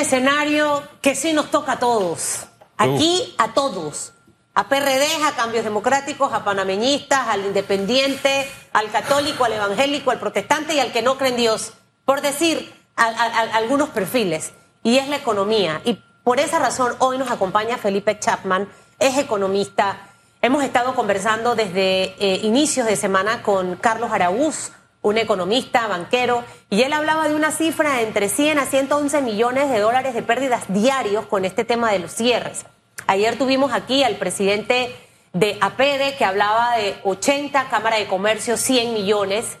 escenario que sí nos toca a todos. Aquí a todos. A PRD, a cambios democráticos, a panameñistas, al independiente, al católico, al evangélico, al protestante y al que no cree en Dios. Por decir algunos perfiles. Y es la economía. Y por esa razón hoy nos acompaña Felipe Chapman, es economista. Hemos estado conversando desde eh, inicios de semana con Carlos Araúz, un economista, banquero, y él hablaba de una cifra entre 100 a 111 millones de dólares de pérdidas diarios con este tema de los cierres. Ayer tuvimos aquí al presidente de APEDE que hablaba de 80, Cámara de Comercio 100 millones.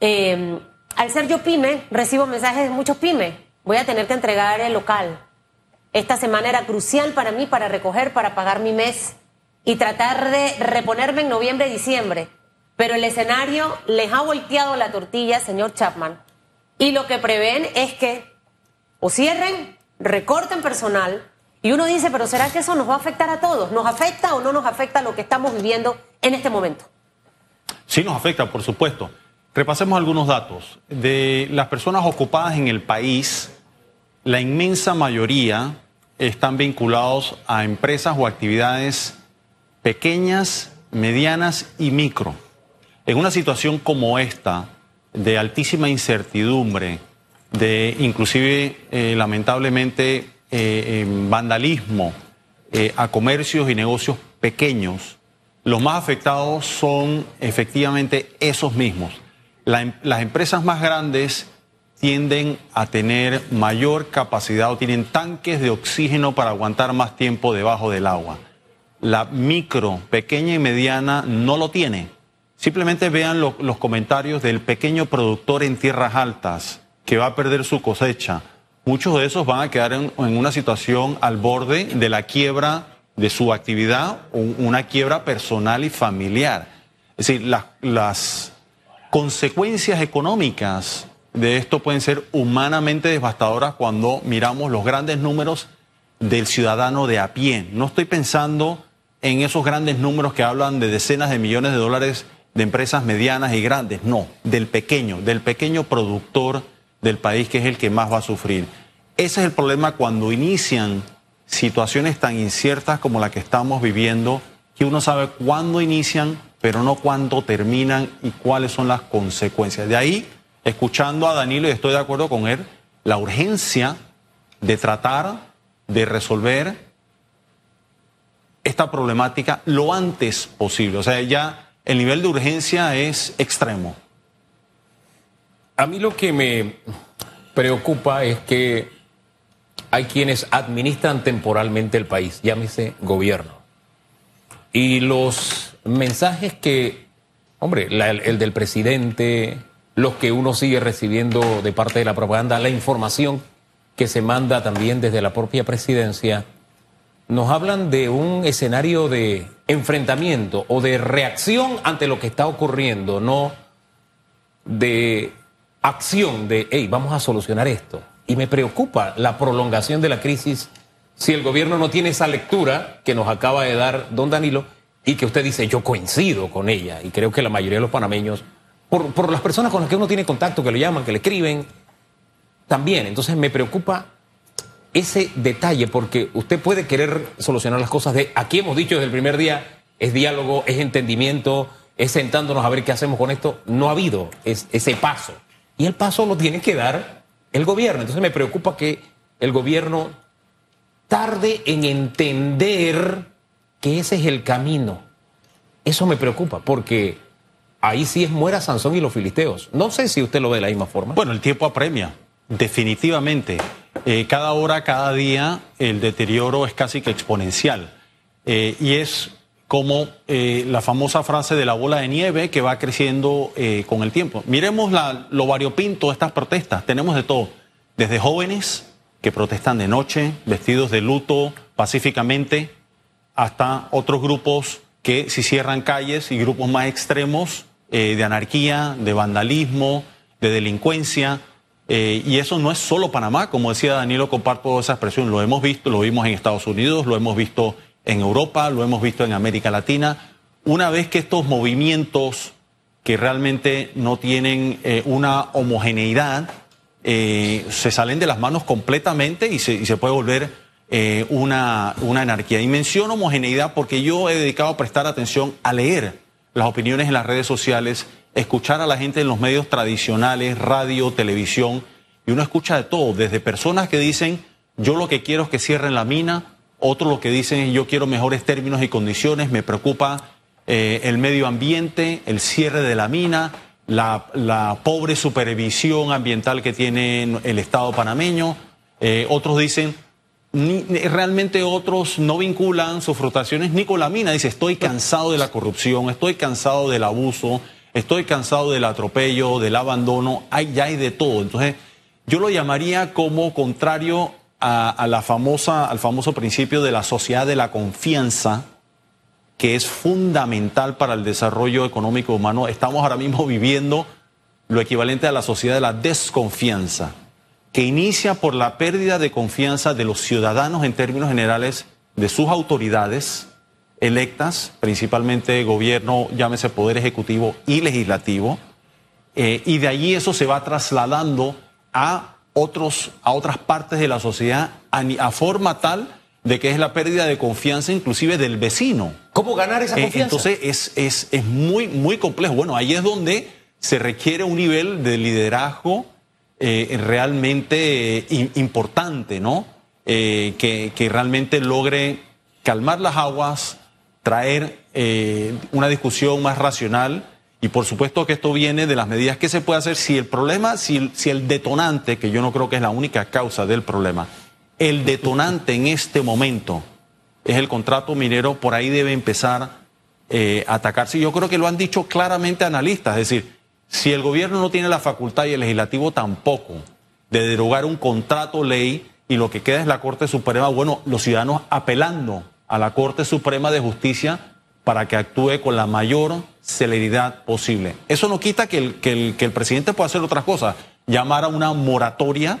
Em, al ser yo pyme, recibo mensajes de muchos pymes. Voy a tener que entregar el local. Esta semana era crucial para mí para recoger, para pagar mi mes y tratar de reponerme en noviembre, diciembre. Pero el escenario les ha volteado la tortilla, señor Chapman. Y lo que prevén es que o cierren, recorten personal. Y uno dice, pero ¿será que eso nos va a afectar a todos? ¿Nos afecta o no nos afecta lo que estamos viviendo en este momento? Sí nos afecta, por supuesto. Repasemos algunos datos. De las personas ocupadas en el país, la inmensa mayoría están vinculados a empresas o actividades pequeñas, medianas y micro. En una situación como esta, de altísima incertidumbre, de inclusive eh, lamentablemente eh, vandalismo eh, a comercios y negocios pequeños, los más afectados son efectivamente esos mismos. Em, las empresas más grandes tienden a tener mayor capacidad o tienen tanques de oxígeno para aguantar más tiempo debajo del agua. La micro, pequeña y mediana no lo tiene Simplemente vean los comentarios del pequeño productor en tierras altas que va a perder su cosecha. Muchos de esos van a quedar en, una situación al borde de la quiebra de su actividad, una quiebra personal y familiar. Es decir, las consecuencias económicas de esto pueden ser humanamente devastadoras cuando miramos los grandes números del ciudadano de a pie. No estoy pensando en esos grandes números que hablan de decenas de millones de dólares de empresas medianas y grandes, no, del pequeño, del pequeño productor del país que es el que más va a sufrir. Ese es el problema cuando inician situaciones tan inciertas como la que estamos viviendo, que uno sabe cuándo inician, pero no cuándo terminan y cuáles son las consecuencias. De ahí, escuchando a Danilo, y estoy de acuerdo con él, la urgencia de tratar de resolver esta problemática lo antes posible. O sea, ya el nivel de urgencia es extremo. A mí lo que me preocupa es que hay quienes administran temporalmente el país, llámese gobierno. Y los mensajes que, hombre, el, del presidente, los que uno sigue recibiendo de parte de la propaganda, la información que se manda también desde la propia presidencia, nos hablan de un escenario de enfrentamiento o de reacción ante lo que está ocurriendo, no de acción de, hey, vamos a solucionar esto. Y me preocupa la prolongación de la crisis si el gobierno no tiene esa lectura que nos acaba de dar don Danilo y que usted dice, yo coincido con ella. Y creo que la mayoría de los panameños, por, por las personas con las que uno tiene contacto, que le llaman, que le escriben, también. Entonces me preocupa ese detalle, porque usted puede querer solucionar las cosas de, aquí hemos dicho desde el primer día, es diálogo, es entendimiento, es sentándonos a ver qué hacemos con esto. No ha habido ese paso. Y el paso lo tiene que dar el gobierno. Entonces me preocupa que el gobierno tarde en entender que ese es el camino. Eso me preocupa, porque ahí sí es muera Sansón y los filisteos. No sé si usted lo ve de la misma forma. Bueno, el tiempo apremia, definitivamente. Eh, cada hora, cada día, el deterioro es casi que exponencial. Eh, y es como eh, la famosa frase de la bola de nieve que va creciendo con el tiempo. Miremos la, lo variopinto de estas protestas. Tenemos de todo, desde jóvenes que protestan de noche, vestidos de luto pacíficamente, hasta otros grupos que si cierran calles y grupos más extremos de anarquía, de vandalismo, de delincuencia. Eh, y eso no es solo Panamá, como decía Danilo, comparto esa expresión, lo hemos visto, lo vimos en Estados Unidos, lo hemos visto en Europa, lo hemos visto en América Latina. Una vez que estos movimientos que realmente no tienen eh, una homogeneidad eh, se salen de las manos completamente y se, y se puede volver una, una anarquía. Y menciono homogeneidad porque yo he dedicado a prestar atención a leer las opiniones en las redes sociales, escuchar a la gente en los medios tradicionales, radio, televisión, y uno escucha de todo, desde personas que dicen, yo lo que quiero es que cierren la mina, otros lo que dicen, yo quiero mejores términos y condiciones, me preocupa eh, el medio ambiente, el cierre de la mina, la, la pobre supervisión ambiental que tiene el Estado panameño. Eh, otros dicen, ni, realmente otros no vinculan sus frustraciones ni con la mina. Dice, estoy cansado de la corrupción, estoy cansado del abuso, estoy cansado del atropello, del abandono, hay, ya hay de todo. Entonces, yo lo llamaría como contrario a, la famosa, al famoso principio de la sociedad de la confianza, que es fundamental para el desarrollo económico humano. Estamos ahora mismo viviendo lo equivalente a la sociedad de la desconfianza, que inicia por la pérdida de confianza de los ciudadanos en términos generales de sus autoridades electas, principalmente gobierno, llámese poder ejecutivo y legislativo, eh, y de allí eso se va trasladando a otros, a otras partes de la sociedad a, a forma tal de que es la pérdida de confianza inclusive del vecino. ¿Cómo ganar esa Eh, confianza? entonces es, es, es muy, muy complejo. Bueno, ahí es donde se requiere un nivel de liderazgo eh, realmente eh, im- importante, ¿no? Eh, que, que realmente logre calmar las aguas, traer eh, una discusión más racional y por supuesto que esto viene de las medidas que se puede hacer si el problema, si si el detonante, que yo no creo que es la única causa del problema, el detonante en este momento es el contrato minero, por ahí debe empezar eh, a atacarse. Yo creo que lo han dicho claramente analistas, es decir, si el gobierno no tiene la facultad y el legislativo tampoco de derogar un contrato ley y lo que queda es la Corte Suprema, bueno, los ciudadanos apelando a la Corte Suprema de Justicia para que actúe con la mayor celeridad posible. Eso no quita que el, que el, presidente pueda hacer otras cosas, llamar a una moratoria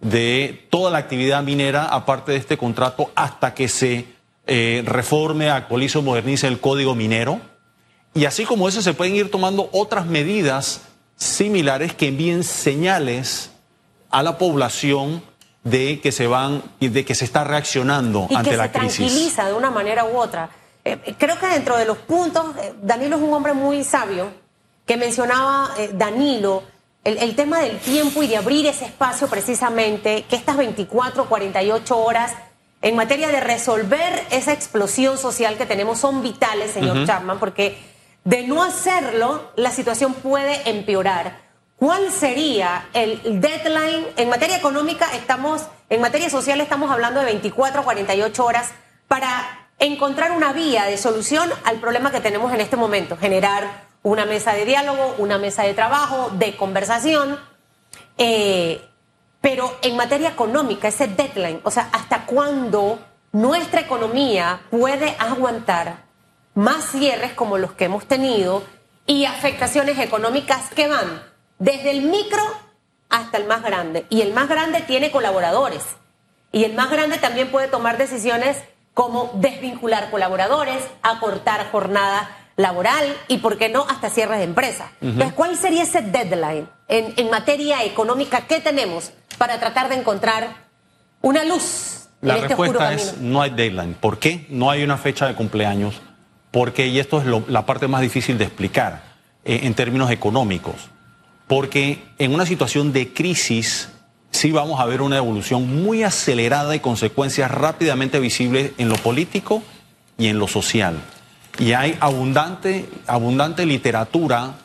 de toda la actividad minera, aparte de este contrato, hasta que se eh, reforme, actualice o modernice el código minero. Y así como eso, se pueden ir tomando otras medidas similares que envíen señales a la población de que se van y de que se está reaccionando y ante que la se crisis. tranquiliza de una manera u otra. Eh, eh, creo que dentro de los puntos, eh, Danilo es un hombre muy sabio, que mencionaba eh, Danilo, el, el tema del tiempo y de abrir ese espacio precisamente, que estas 24, 48 horas en materia de resolver esa explosión social que tenemos son vitales, señor Chapman, porque de no hacerlo, la situación puede empeorar. ¿Cuál sería el deadline? En materia económica estamos, en materia social estamos hablando de 24 a 48 horas para encontrar una vía de solución al problema que tenemos en este momento, generar una mesa de diálogo, una mesa de trabajo, de conversación. Eh, pero en materia económica, ese deadline, o sea, ¿hasta cuándo nuestra economía puede aguantar más cierres como los que hemos tenido y afectaciones económicas que van desde el micro hasta el más grande? Y el más grande tiene colaboradores. Y el más grande también puede tomar decisiones como desvincular colaboradores, acortar jornada laboral y, ¿por qué no?, hasta cierres de empresa. Entonces, ¿cuál sería ese deadline en, en materia económica que tenemos para tratar de encontrar una luz La en este respuesta camino? es no hay deadline. ¿Por qué? No hay una fecha de cumpleaños. Porque, y esto es lo- la parte más difícil de explicar eh, en términos económicos, porque en una situación de crisis sí vamos a ver una evolución muy acelerada y consecuencias rápidamente visibles en lo político y en lo social. Y hay abundante, abundante literatura,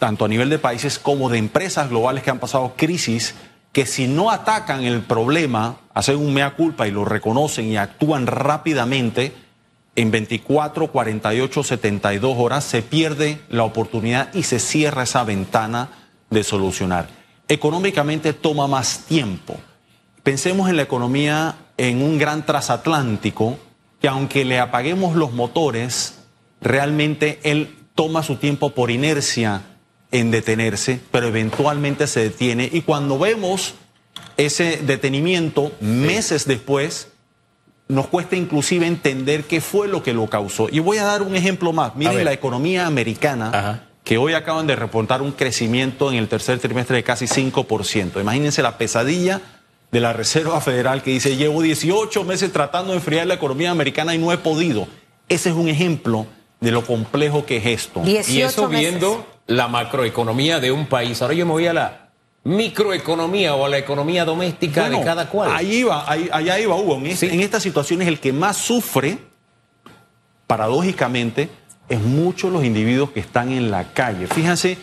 tanto a nivel de países como de empresas globales que han pasado crisis, que si no atacan el problema, hacen un mea culpa y lo reconocen y actúan rápidamente, en 24, 48, 72 horas se pierde la oportunidad y se cierra esa ventana de solucionar. Económicamente toma más tiempo. Pensemos en la economía en un gran transatlántico que aunque le apaguemos los motores, realmente él toma su tiempo por inercia en detenerse, pero eventualmente se detiene y cuando vemos ese detenimiento meses después, nos cuesta inclusive entender qué fue lo que lo causó. Y voy a dar un ejemplo más. Miren la economía americana, Ajá. Que hoy acaban de reportar un crecimiento en el tercer trimestre de casi 5%. Imagínense la pesadilla de la Reserva Federal que dice, llevo 18 meses tratando de enfriar la economía americana y no he podido. Ese es un ejemplo de lo complejo que es esto. y eso viendo la macroeconomía de un país. Ahora yo me voy a la microeconomía o a la economía doméstica de cada cual. Ahí iba, ahí, allá iba Hugo. En, en estas situaciones el que más sufre, paradójicamente, es muchos los individuos que están en la calle. Fíjense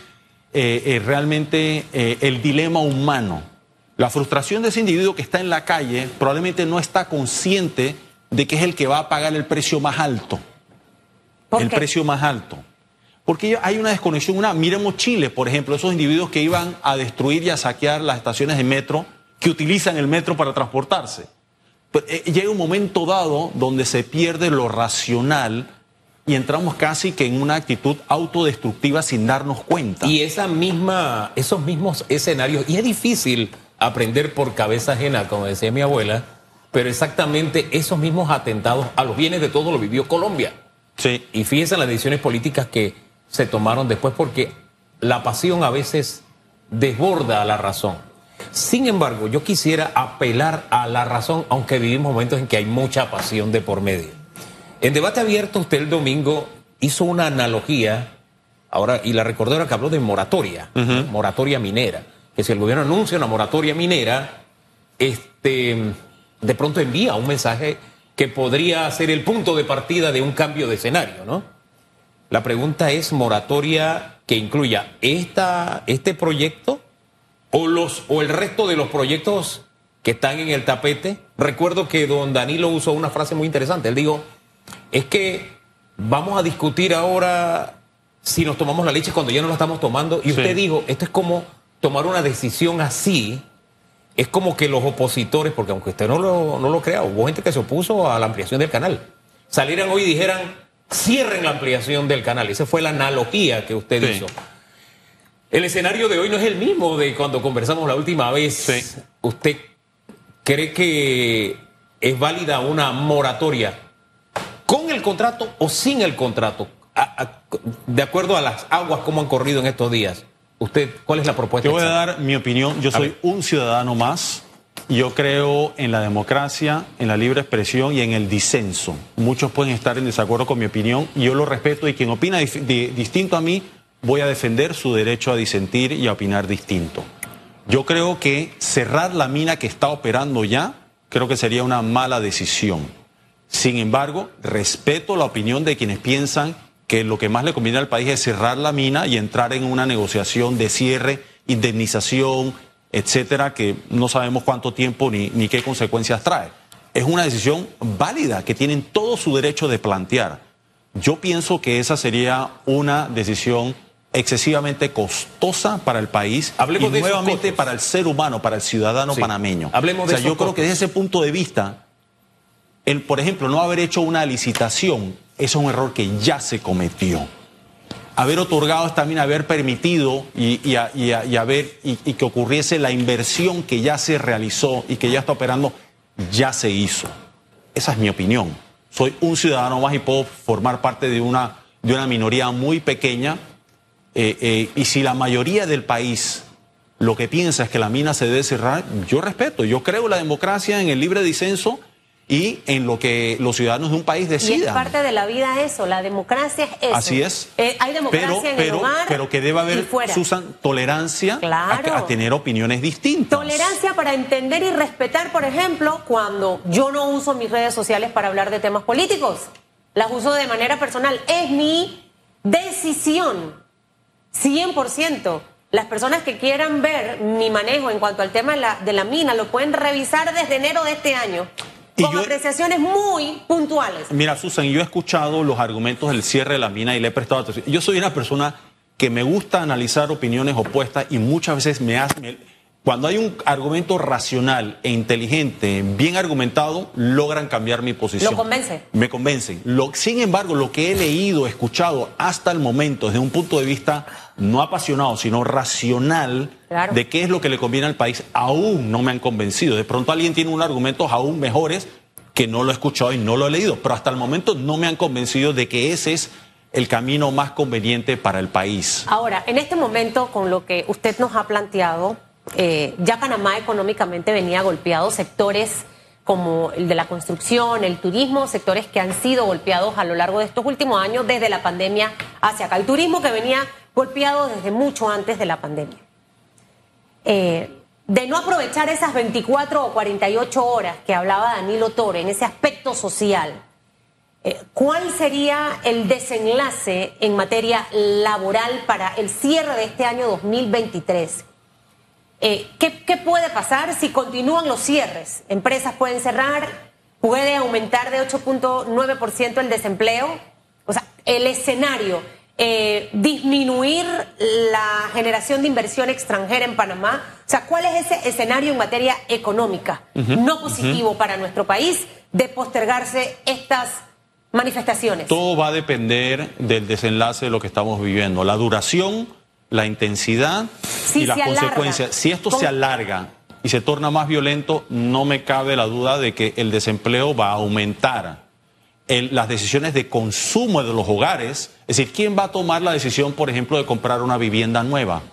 eh, eh, realmente eh, el dilema humano. La frustración de ese individuo que está en la calle probablemente no está consciente de que es el que va a pagar el precio más alto. el precio más alto. Porque hay una desconexión, una, miremos Chile, por ejemplo, esos individuos que iban a destruir y a saquear las estaciones de metro, que utilizan el metro para transportarse. Pues, llega un momento dado donde se pierde lo racional y entramos casi que en una actitud autodestructiva sin darnos cuenta. Y esa misma, esos mismos escenarios, y es difícil aprender por cabeza ajena, como decía mi abuela, pero exactamente esos mismos atentados a los bienes de todos lo vivió Colombia. Sí. Y fíjense en las decisiones políticas que se tomaron después, porque la pasión a veces desborda a la razón. Sin embargo, yo quisiera apelar a la razón, aunque vivimos momentos en que hay mucha pasión de por medio. En debate abierto, usted el domingo hizo una analogía, ahora, y la recordé ahora que habló de moratoria, moratoria minera, que si el gobierno anuncia una moratoria minera, este, de pronto envía un mensaje que podría ser el punto de partida de un cambio de escenario, ¿no? La pregunta es moratoria que incluya esta, este proyecto o, los, o el resto de los proyectos que están en el tapete. Recuerdo que don Danilo usó una frase muy interesante. Él dijo, es que vamos a discutir ahora si nos tomamos la leche cuando ya no la estamos tomando. Y usted dijo, esto es como tomar una decisión así. Es como que los opositores, porque aunque usted no lo, no lo crea, hubo gente que se opuso a la ampliación del canal. Salieran hoy y dijeran, cierren la ampliación del canal. Esa fue la analogía que usted hizo. El escenario de hoy no es el mismo de cuando conversamos la última vez. ¿Usted cree que es válida una moratoria con el contrato o sin el contrato, de acuerdo a las aguas como han corrido en estos días. ¿Usted cuál es la propuesta? Yo voy a dar mi opinión. Yo soy un ciudadano más. Yo creo en la democracia, en la libre expresión y en el disenso. Muchos pueden estar en desacuerdo con mi opinión y yo lo respeto y quien opina distinto a mí, voy a defender su derecho a disentir y a opinar distinto. Yo creo que cerrar la mina que está operando ya, creo que sería una mala decisión. Sin embargo, respeto la opinión de quienes piensan que lo que más le conviene al país es cerrar la mina y entrar en una negociación de cierre, indemnización, etcétera, que no sabemos cuánto tiempo ni, ni qué consecuencias trae. Es una decisión válida que tienen todo su derecho de plantear. Yo pienso que esa sería una decisión excesivamente costosa para el país Hablemos y nuevamente para el ser humano, para el ciudadano panameño. Hablemos de o sea, yo creo que desde ese punto de vista el, por ejemplo, no haber hecho una licitación, es un error que ya se cometió. Haber otorgado mina, haber permitido y, que ocurriese la inversión que ya se realizó y que ya está operando, ya se hizo. Esa es mi opinión. Soy un ciudadano más y puedo formar parte de una, minoría muy pequeña. Eh, eh, y si la mayoría del país lo que piensa es que la mina se debe cerrar, yo respeto, yo creo la democracia, en el libre disenso y en lo que los ciudadanos de un país decidan. Y es parte de la vida eso, la democracia es eso. Así es. Eh, hay democracia pero, en pero, el hogar pero que debe haber, Susan, tolerancia a, tener opiniones distintas. Tolerancia para entender y respetar, por ejemplo, cuando yo no uso mis redes sociales para hablar de temas políticos. Las uso de manera personal. Es mi decisión. 100%. Las personas que quieran ver mi manejo en cuanto al tema de la, de la mina lo pueden revisar desde enero de este año con apreciaciones muy puntuales. Mira, Susan, yo he escuchado los argumentos del cierre de la mina y le he prestado atención. Yo soy una persona que me gusta analizar opiniones opuestas y muchas veces me hace... Cuando hay un argumento racional e inteligente, bien argumentado, logran cambiar mi posición. ¿Lo convence? Me convencen. Lo, sin embargo, lo que he leído, escuchado hasta el momento, desde un punto de vista no apasionado, sino racional, de qué es lo que le conviene al país, aún no me han convencido. De pronto alguien tiene unos argumentos aún mejores que no lo he escuchado y no lo he leído, pero hasta el momento no me han convencido de que ese es el camino más conveniente para el país. Ahora, en este momento, con lo que usted nos ha planteado, eh, ya Panamá económicamente venía golpeado, sectores como el de la construcción, el turismo, sectores que han sido golpeados a lo largo de estos últimos años desde la pandemia hacia acá. El turismo que venía golpeado desde mucho antes de la pandemia. Eh, de no aprovechar esas 24 o 48 horas que hablaba Danilo Torre en ese aspecto social, eh, ¿cuál sería el desenlace en materia laboral para el cierre de este año 2023? Eh, ¿qué, ¿Qué puede pasar si continúan los cierres? Empresas pueden cerrar, puede aumentar de 8.9% el desempleo. O sea, el escenario eh, disminuir la generación de inversión extranjera en Panamá? O sea, ¿cuál es ese escenario en materia económica no positivo para nuestro país de postergarse estas manifestaciones? Todo va a depender del desenlace de lo que estamos viviendo, la duración, la intensidad y las consecuencias. Si esto se alarga y se torna más violento, no me cabe la duda de que el desempleo va a aumentar las decisiones de consumo de los hogares. Es decir, ¿quién va a tomar la decisión, por ejemplo, de comprar una vivienda nueva?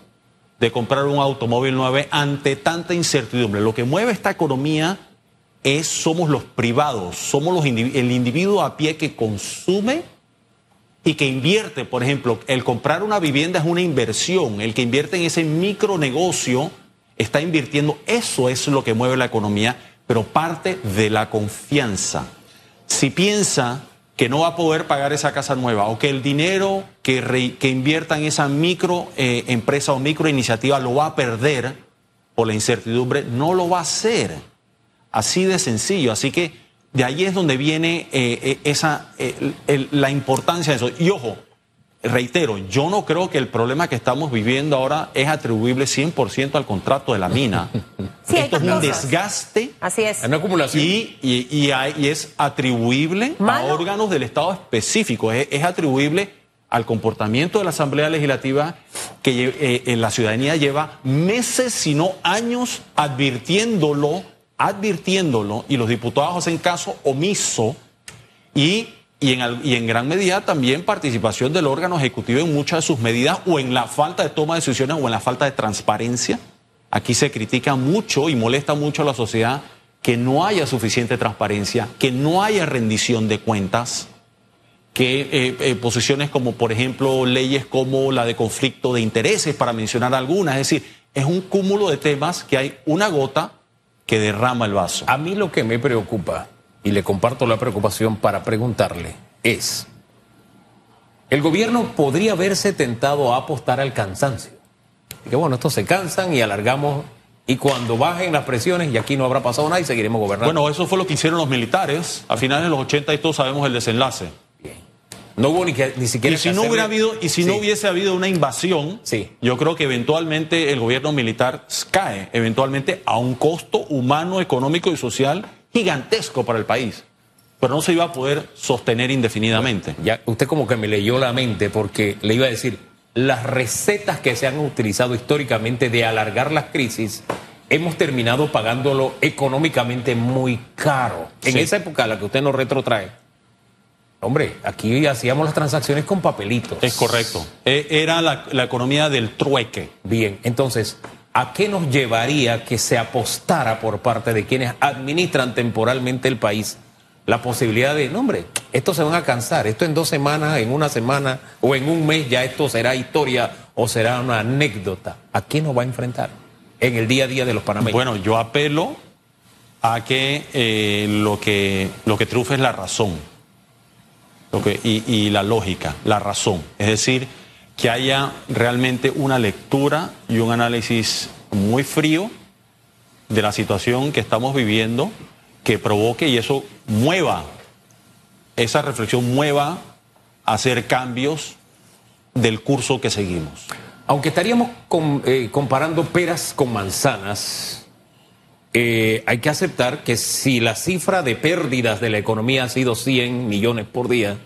De comprar un automóvil nuevo ante tanta incertidumbre. Lo que mueve esta economía es, somos los privados, somos los el individuo a pie que consume y que invierte. Por ejemplo, el comprar una vivienda es una inversión. El que invierte en ese micronegocio está invirtiendo. Eso es lo que mueve la economía, pero parte de la confianza si piensa que no va a poder pagar esa casa nueva o que el dinero que, que invierta en esa micro eh, empresa o micro iniciativa lo va a perder por la incertidumbre, no lo va a hacer. Así de sencillo. Así que de ahí es donde viene eh, eh, esa, la importancia de eso. Y ojo, reitero, yo no creo que el problema que estamos viviendo ahora es atribuible 100% al contrato de la mina. Esto es un desgaste. Así es. Una acumulación. Y, y, es atribuible a órganos del Estado específicos. Es, atribuible al comportamiento de la Asamblea Legislativa que eh, en la ciudadanía lleva meses, si no años, advirtiéndolo, advirtiéndolo, y los diputados hacen caso omiso. Y y en, gran medida también participación del órgano ejecutivo en muchas de sus medidas o en la falta de toma de decisiones o en la falta de transparencia. Aquí se critica mucho y molesta mucho a la sociedad que no haya suficiente transparencia, que no haya rendición de cuentas, que eh, eh, posiciones como, por ejemplo, leyes como la de conflicto de intereses, para mencionar algunas. Es decir, es un cúmulo de temas que hay una gota que derrama el vaso. A mí lo que me preocupa y le comparto la preocupación para preguntarle, es, el gobierno podría verse tentado a apostar al cansancio. Y que bueno, estos se cansan y alargamos y cuando bajen las presiones, y aquí no habrá pasado nada y seguiremos gobernando. Bueno, eso fue lo que hicieron los militares a finales de los 80 y todos sabemos el desenlace. No hubo ni, que, ni siquiera. Y si no hubiera habido, y si no hubiese habido una invasión, sí. yo creo que eventualmente el gobierno militar cae, eventualmente a un costo humano, económico y social gigantesco para el país, pero no se iba a poder sostener indefinidamente. ya usted como que me leyó la mente porque le iba a decir, las recetas que se han utilizado históricamente de alargar las crisis, hemos terminado pagándolo económicamente muy caro. En esa época a la que usted nos retrotrae. Hombre, aquí hacíamos las transacciones con papelitos. Es correcto. E, era la, la economía del trueque. Bien, entonces, ¿a qué nos llevaría que se apostara por parte de quienes administran temporalmente el país la posibilidad de, no hombre, estos se van a cansar, esto en dos semanas, en una semana o en un mes ya esto será historia o será una anécdota? ¿A quién nos va a enfrentar en el día a día de los panameños? Bueno, yo apelo a que eh, lo que lo que triunfe es la razón lo que, y la lógica, la razón. Es decir, que haya realmente una lectura y un análisis muy frío de la situación que estamos viviendo, que provoque y eso mueva, esa reflexión mueva a hacer cambios del curso que seguimos. Aunque estaríamos eh, comparando peras con manzanas, eh, hay que aceptar que si la cifra de pérdidas de la economía ha sido 100 millones por día,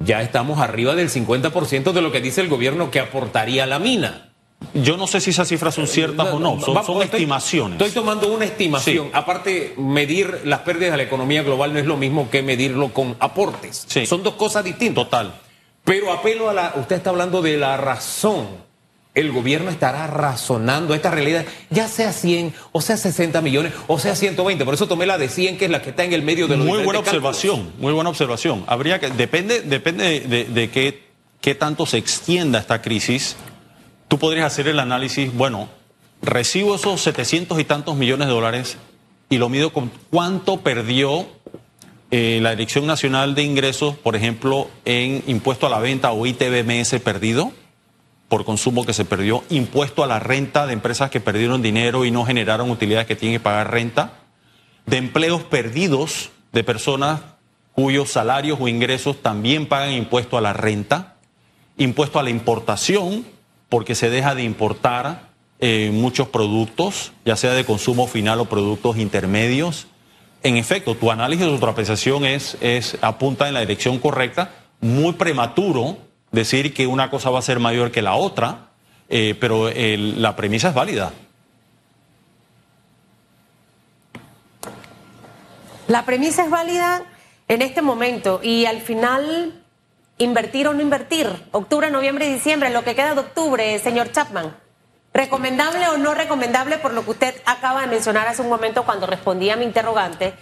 ya estamos arriba del 50% de lo que dice el gobierno que aportaría la mina. Yo no sé si esas cifras son ciertas o no, son, estimaciones. Estoy tomando una estimación. Aparte, medir las pérdidas de la economía global no es lo mismo que medirlo con aportes. Son dos cosas distintas. Total. Pero apelo a la. Usted está hablando de la razón el gobierno estará razonando esta realidad, ya sea 100, o sea 60 millones, o sea 120. Por eso tomé la de 100, que es la que está en el medio de los Muy buena observación, muy buena observación. Habría que, depende, depende de, qué, qué tanto se extienda esta crisis. Tú podrías hacer el análisis, bueno, recibo esos 700 y tantos millones de dólares y lo mido con cuánto perdió eh, la Dirección Nacional de Ingresos, por ejemplo, en impuesto a la venta o ITBMS perdido por consumo que se perdió, impuesto a la renta de empresas que perdieron dinero y no generaron utilidades que tienen que pagar renta, de empleos perdidos de personas cuyos salarios o ingresos también pagan impuesto a la renta, impuesto a la importación, porque se deja de importar eh, muchos productos, ya sea de consumo final o productos intermedios. En efecto, tu análisis de tu apreciación es, apunta en la dirección correcta, muy prematuro decir que una cosa va a ser mayor que la otra, eh, pero la premisa es válida. La premisa es válida en este momento y al final invertir o no invertir, octubre, noviembre y diciembre, lo que queda de octubre, señor Chapman. ¿Recomendable o no recomendable por lo que usted acaba de mencionar hace un momento cuando respondía a mi interrogante?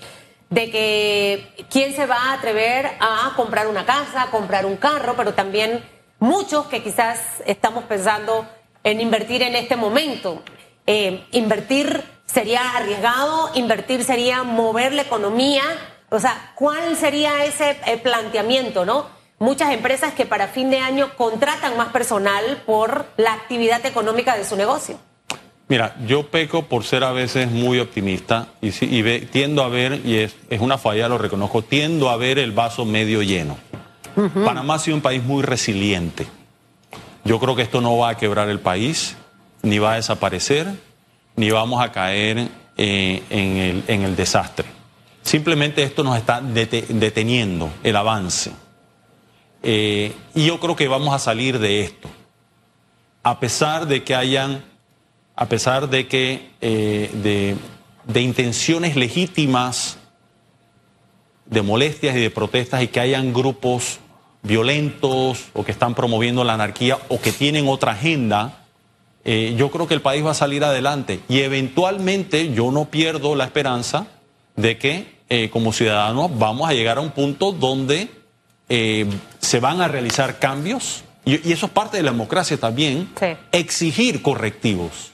De que quién se va a atrever a comprar una casa, a comprar un carro, pero también muchos que quizás estamos pensando en invertir en este momento. Eh, invertir sería arriesgado, invertir sería mover la economía. O sea, ¿cuál sería ese eh, planteamiento, no? Muchas empresas que para fin de año contratan más personal por la actividad económica de su negocio. Mira, yo peco por ser a veces muy optimista y, tiendo a ver, y es, una falla, lo reconozco, tiendo a ver el vaso medio lleno. Panamá ha sido un país muy resiliente. Yo creo que esto no va a quebrar el país, ni va a desaparecer, ni vamos a caer eh, en, el, desastre. Simplemente esto nos está deteniendo el avance. Eh, y yo creo que vamos a salir de esto. A pesar de que hayan a pesar de que eh, de, intenciones legítimas, de molestias y de protestas y que hayan grupos violentos o que están promoviendo la anarquía o que tienen otra agenda, eh, yo creo que el país va a salir adelante. Y eventualmente yo no pierdo la esperanza de que eh, como ciudadanos vamos a llegar a un punto donde se van a realizar cambios. Y, eso es parte de la democracia también, exigir correctivos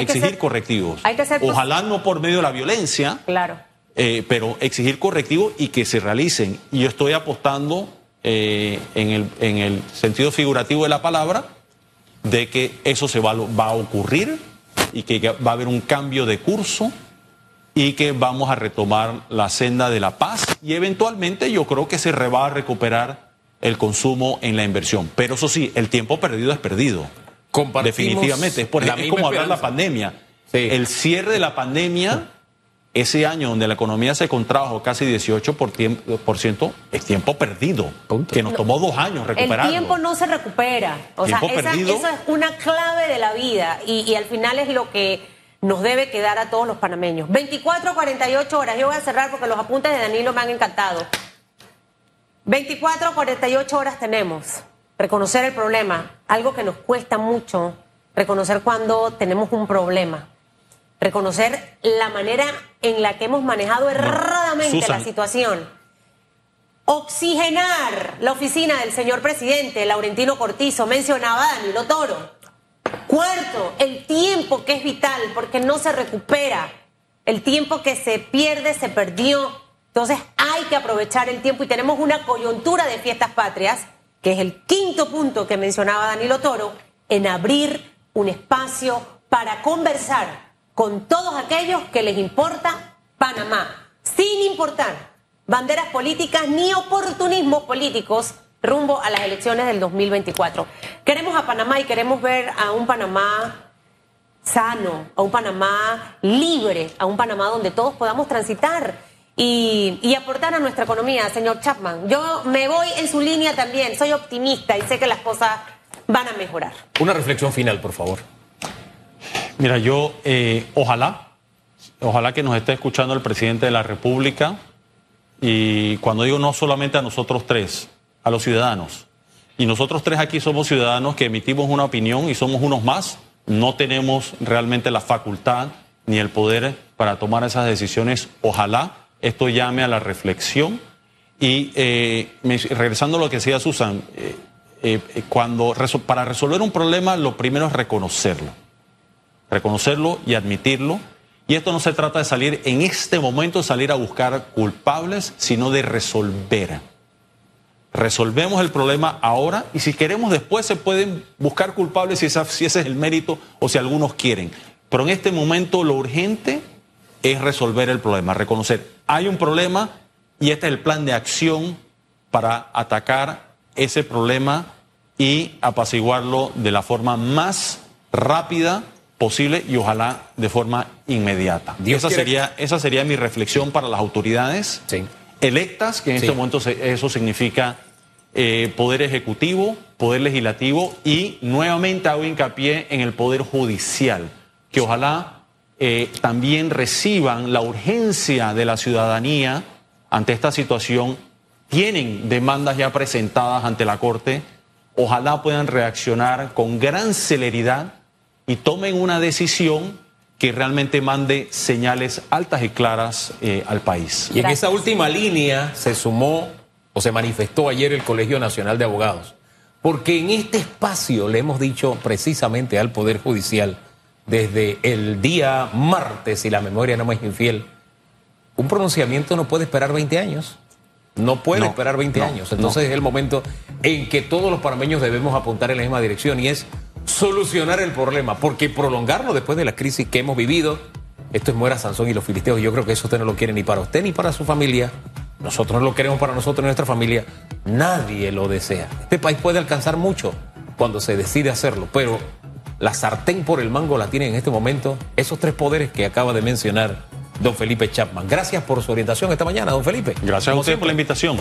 exigir correctivos. Ojalá no por medio de la violencia. Claro. Eh, pero exigir correctivos y que se realicen. Y yo estoy apostando eh, en, el, en, el, sentido figurativo de la palabra de que eso se va, va, a ocurrir y que va a haber un cambio de curso y que vamos a retomar la senda de la paz y eventualmente yo creo que se va a recuperar el consumo en la inversión. Pero eso sí, el tiempo perdido es perdido. Definitivamente, es, por, es como hablar de la pandemia. El cierre de la pandemia, ese año donde la economía se contrajo casi 18%, es tiempo perdido, que nos tomó dos años recuperar. El tiempo no se recupera. O sea, eso es una clave de la vida y, al final es lo que nos debe quedar a todos los panameños. 24, 48 horas. Yo voy a cerrar porque los apuntes de Danilo me han encantado. 24, 48 horas tenemos reconocer el problema, algo que nos cuesta mucho, reconocer cuando tenemos un problema, reconocer la manera en la que hemos manejado erradamente la situación, oxigenar la oficina del señor presidente, Laurentino Cortizo, mencionaba Danilo Toro. Cuarto, el tiempo que es vital porque no se recupera. El tiempo que se pierde, se perdió. Entonces hay que aprovechar el tiempo y tenemos una coyuntura de fiestas patrias que es el quinto punto que mencionaba Danilo Toro, en abrir un espacio para conversar con todos aquellos que les importa Panamá, sin importar banderas políticas ni oportunismos políticos rumbo a las elecciones del 2024. Queremos a Panamá y queremos ver a un Panamá sano, a un Panamá libre, a un Panamá donde todos podamos transitar y, aportar a nuestra economía, señor Chapman. Yo me voy en su línea también, soy optimista y sé que las cosas van a mejorar. Una reflexión final, por favor. Mira, yo eh, ojalá, ojalá que nos esté escuchando el presidente de la República y cuando digo no solamente a nosotros tres, a los ciudadanos, Y nosotros tres aquí somos ciudadanos que emitimos una opinión y somos unos más. No tenemos realmente la facultad ni el poder para tomar esas decisiones. Ojalá esto llame a la reflexión. Y eh, regresando a lo que decía Susan, eh, eh, cuando para resolver un problema lo primero es reconocerlo. Reconocerlo y admitirlo. Y esto no se trata de salir en este momento, salir a buscar culpables, sino de resolver. Resolvemos el problema ahora y si queremos después se pueden buscar culpables si, si ese es el mérito o si algunos quieren. Pero en este momento lo urgente es resolver el problema, reconocer, hay un problema y este es el plan de acción para atacar ese problema y apaciguarlo de la forma más rápida posible y ojalá de forma inmediata. esa, sería, esa sería mi reflexión para las autoridades electas, que en este momento eso significa eh, poder ejecutivo, poder legislativo y nuevamente hago hincapié en el poder judicial, que ojalá eh, también reciban la urgencia de la ciudadanía ante esta situación. Tienen demandas ya presentadas ante la Corte. Ojalá puedan reaccionar con gran celeridad y tomen una decisión que realmente mande señales altas y claras eh, al país. Y en esa última línea se sumó o se manifestó ayer el Colegio Nacional de Abogados, porque en este espacio le hemos dicho precisamente al Poder Judicial, desde el día martes, si la memoria no me es infiel, un pronunciamiento no puede esperar 20 años. No puede esperar 20 años. Entonces es el momento en que todos los panameños debemos apuntar en la misma dirección y es solucionar el problema, porque prolongarlo después de la crisis que hemos vivido, esto es muera Sansón y los filisteos, yo creo que eso usted no lo quiere ni para usted ni para su familia. Nosotros no lo queremos para nosotros y nuestra familia. Nadie lo desea. Este país puede alcanzar mucho cuando se decide hacerlo, pero la sartén por el mango la tienen en este momento esos tres poderes que acaba de mencionar don Felipe Chapman. Gracias por su orientación esta mañana, don Felipe. Gracias a usted por la invitación.